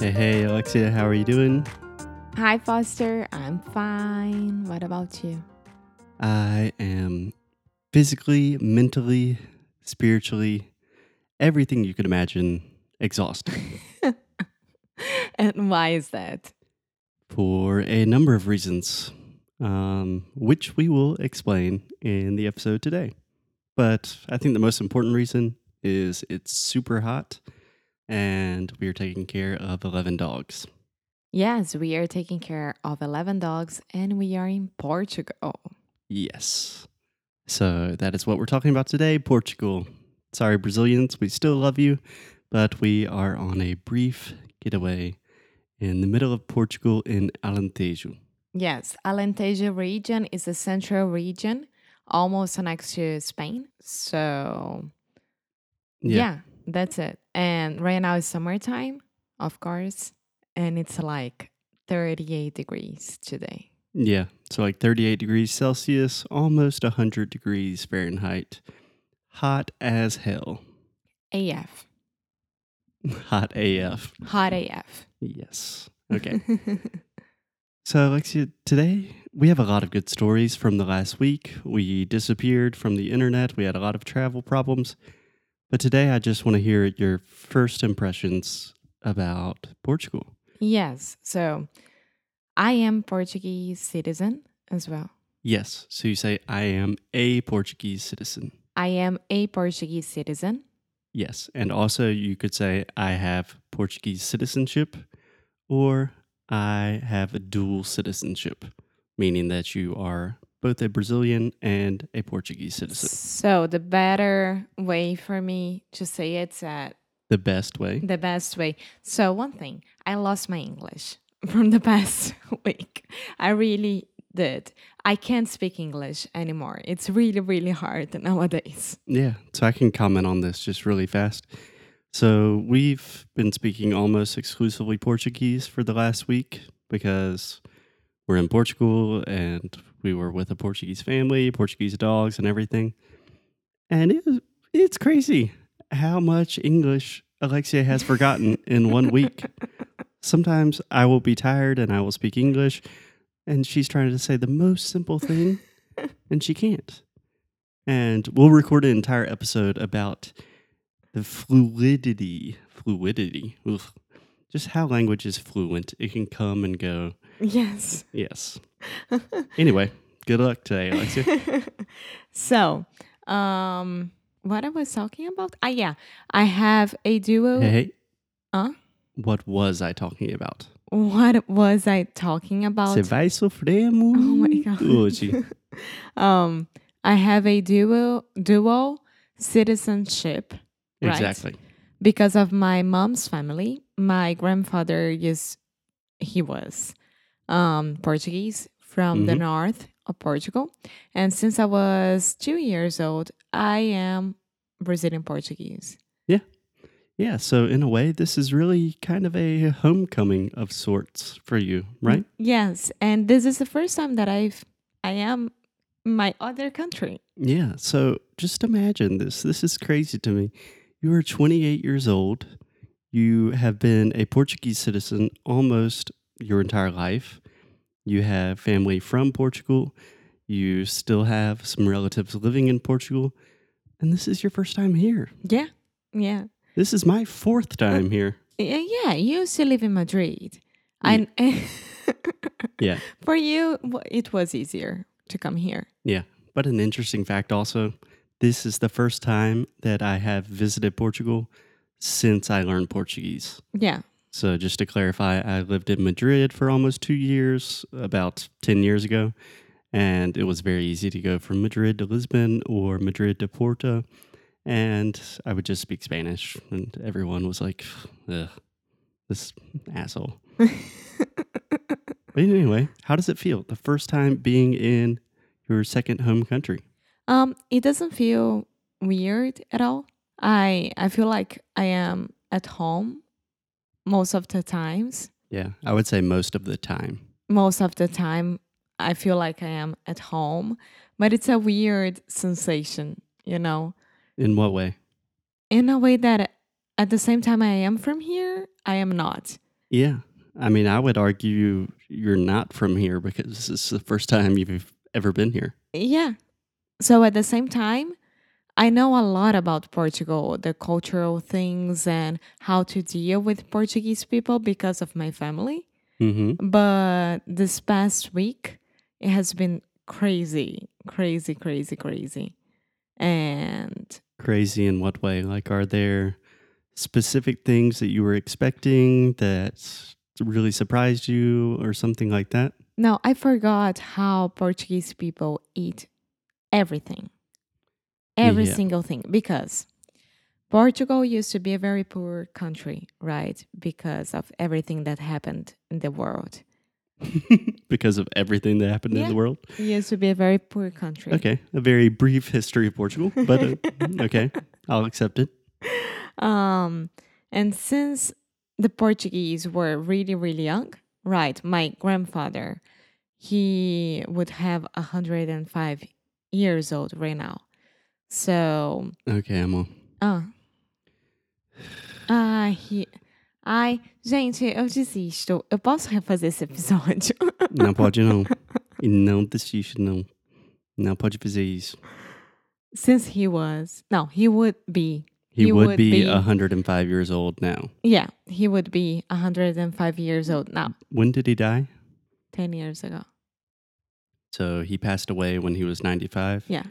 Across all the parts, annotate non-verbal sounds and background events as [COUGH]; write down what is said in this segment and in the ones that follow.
Hey, hey, Alexia, how are you doing? Hi, Foster. I'm fine. What about you? I am physically, mentally, spiritually, everything you could imagine exhausted [LAUGHS] and why is that? for a number of reasons, um, which we will explain in the episode today. But I think the most important reason is it's super hot and we are taking care of 11 dogs. Yes, we are taking care of 11 dogs and we are in Portugal. Yes. So that is what we're talking about today Portugal. Sorry, Brazilians, we still love you, but we are on a brief getaway in the middle of Portugal in Alentejo. Yes, Alentejo region is a central region, almost next to Spain. So, yeah. That's it. And right now it's summertime, of course, and it's like 38 degrees today. Yeah. So like 38 degrees Celsius, almost 100 degrees Fahrenheit. Hot as hell. AF. [LAUGHS] Hot AF. Hot AF. Yes. Okay. [LAUGHS] So, Alexia, today we have a lot of good stories from the last week. We disappeared from the internet, we had a lot of travel problems. But today I just want to hear your first impressions about Portugal. yes. So, I am Portuguese citizen as well. Yes. So you say, I am a Portuguese citizen. I am a Portuguese citizen. Yes. And also you could say, I have Portuguese citizenship or I have a dual citizenship, meaning that you are both a Brazilian and a Portuguese citizen. So the better way for me to say it's at The best way. the best way. So one thing, I lost my English [LAUGHS] from the past [LAUGHS] week. I really did. I can't speak English anymore. It's really, really hard nowadays. Yeah, so I can comment on this just really fast. So we've been speaking almost exclusively Portuguese for the last week because we're in Portugal and we were with a Portuguese family, Portuguese dogs, and everything. And it was, it's crazy how much English Alexia has forgotten in one week. Sometimes I will be tired and I will speak English, and she's trying to say the most simple thing, and she can't. And we'll record an entire episode about the fluidity, fluidity, oof, just how language is fluent. It can come and go. Yes. Yes. Anyway, good luck today, Alexia. [LAUGHS] so, um, what I was talking about? Ah, yeah, I have a duo. Hey, hey, Huh? what was I talking about? What was I talking about? Você vai sofrer muito Oh my God. hoje. [LAUGHS] um, I have a dual dual citizenship Right. Exactly. because of my mom's family. My grandfather is he was um, Portuguese from the Mhm. north of Portugal, and since I was two years old, I am Brazilian Portuguese. Yeah, Yeah. so in a way, this is really kind of a homecoming of sorts for you, right? Yes, and this is the first time that I've I am my other country. Yeah, so just imagine this. This is crazy to me. You are 28 years old. You have been a Portuguese citizen almost your entire life. You have family from Portugal. You still have some relatives living in Portugal. And this is your first time here. Yeah, yeah. This is my fourth time here. Yeah, you used to live in Madrid. Yeah. And [LAUGHS] Yeah. for you, it was easier to come here. Yeah. But an interesting fact also this is the first time that I have visited Portugal since I learned Portuguese. Yeah. So, just to clarify, I lived in Madrid for almost two years, about 10 years ago. And it was very easy to go from Madrid to Lisbon or Madrid to Porto. And I would just speak Spanish. And everyone was like, Ugh, This asshole. but anyway, how does it feel the first time being in your second home country? Um, it doesn't feel weird at all. I I feel like I am at home most of the times. Yeah, I would say most of the time. Most of the time I feel like I am at home, but it's a weird sensation, you know. In what way? In a way that at the same time I am from here, I am not. Yeah. I mean, I would argue you're not from here because this is the first time you've ever been here. Yeah. So at the same time, I know a lot about Portugal, the cultural things and how to deal with Portuguese people because of my family. Mm-hmm. But this past week, it has been crazy, crazy, crazy, crazy. And Crazy in what way? Like, are there specific things that you were expecting that really surprised you or something like that? no, I forgot how Portuguese people eat everything, every Yeah. single thing, because Portugal used to be a very poor country, right? Because of everything that happened in the world. [LAUGHS] because of everything that happened in the world? It used to be a very poor country. Okay. A very brief history of Portugal, but uh, [LAUGHS] okay. I'll accept it. Um, and since the Portuguese were really, really young, right? My grandfather, he would have 105 years old right now. So, Okay, Emma. ah. Ai, he- ai, gente, eu desisto. Eu posso refazer esse episódio? Não [LAUGHS] pode não. E não desiste, não. Não pode fazer isso. Since he was, no, he would be, He, would, be- 105 years old now. yeah, he would be 105 years old now, When did he die? 10 years ago. So he passed away when he was 95? Yeah.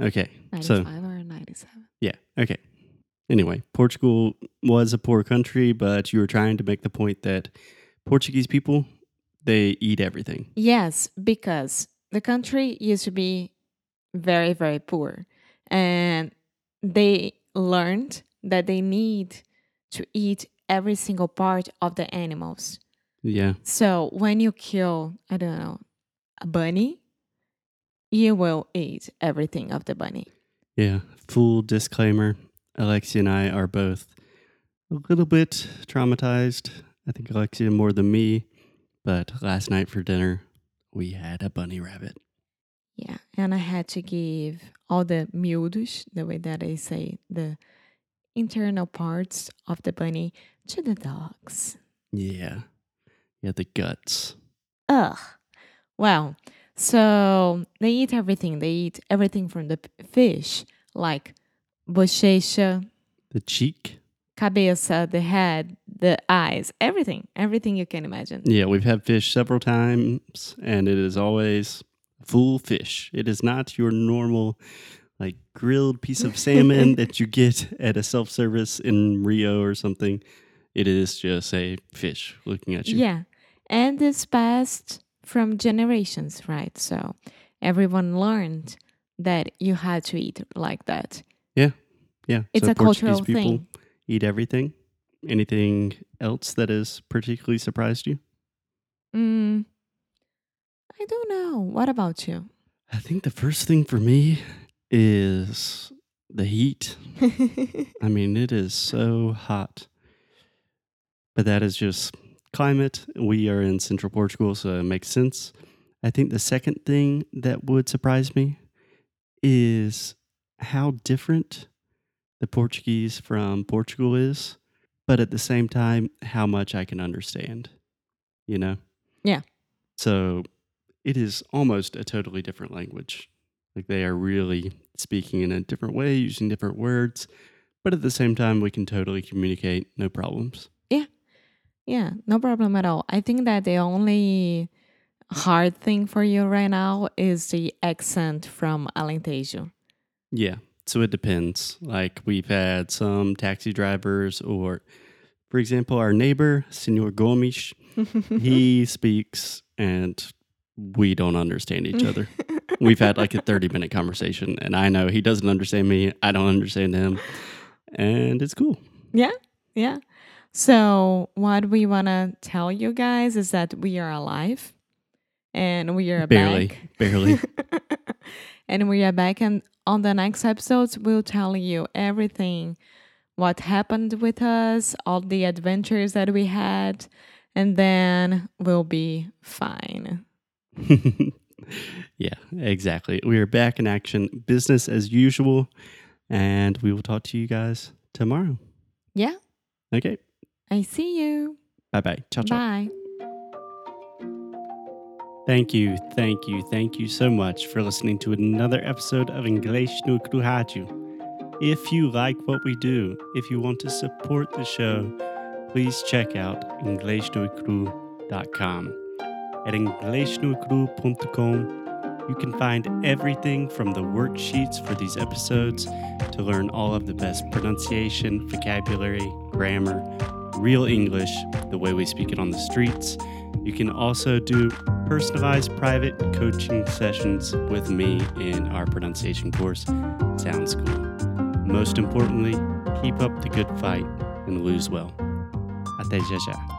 Okay. 95 So, or 97. yeah. Okay. Anyway, Portugal was a poor country, but you were trying to make the point that Portuguese people, they eat everything. Yes, because the country used to be very, very poor. And they learned that they need to eat every single part of the animals. Yeah. So when you kill, I don't know, a bunny, you will eat everything of the bunny. Yeah. Full disclaimer Alexia and I are both a little bit traumatized. I think Alexia more than me. But last night for dinner, we had a bunny rabbit. Yeah. And I had to give all the miúdos, the way that I say, the internal parts of the bunny to the dogs. Yeah. Yeah, the guts. Ugh. Well, so they eat everything. They eat everything from the fish, like bochecha, The cheek. cabeça, the head, the eyes, everything, everything you can imagine. Yeah, we've had fish several times, and it is always full fish. It is not your normal, like grilled piece of salmon [LAUGHS] that you get at a self service in Rio or something. It is just a fish looking at you. Yeah. And this passed from generations, right? So everyone learned that you had to eat like that. Yeah. Yeah. It's so a Portuguese cultural people thing. eat everything. Anything else that has particularly surprised you? Mm, I don't know. What about you? I think the first thing for me is the heat. [LAUGHS] I mean, it is so hot. But that is just climate. We are in central Portugal, so it makes sense. I think the second thing that would surprise me is how different the Portuguese from Portugal is, but at the same time, how much I can understand, you know? Yeah. So it is almost a totally different language. Like they are really speaking in a different way, using different words, but at the same time, we can totally communicate, no problems. Yeah, no problem at all. I think that the only hard thing for you right now is the accent from Alentejo. Yeah. So it depends. Like we've had some taxi drivers, or for example, our neighbor, Senor Gomes, [LAUGHS] he speaks and we don't understand each other. We've had like a 30 minute conversation, and I know he doesn't understand me. I don't understand him. And it's cool. Yeah. Yeah. So, what we want to tell you guys is that we are alive and we are barely, back. barely. [LAUGHS] and we are back. And on the next episodes, we'll tell you everything what happened with us, all the adventures that we had, and then we'll be fine. [LAUGHS] yeah, exactly. We are back in action, business as usual, and we will talk to you guys tomorrow. Yeah. Okay. I see you. Bye bye. Ciao, ciao. Bye. Thank you, thank you, thank you so much for listening to another episode of English no Kruhaju. If you like what we do, if you want to support the show, please check out EnglishNoCru.com. At EnglishNoCru.com, you can find everything from the worksheets for these episodes to learn all of the best pronunciation, vocabulary, grammar, real English, the way we speak it on the streets. You can also do personalized private coaching sessions with me in our pronunciation course, Sound School. Most importantly, keep up the good fight and lose well. Até já já.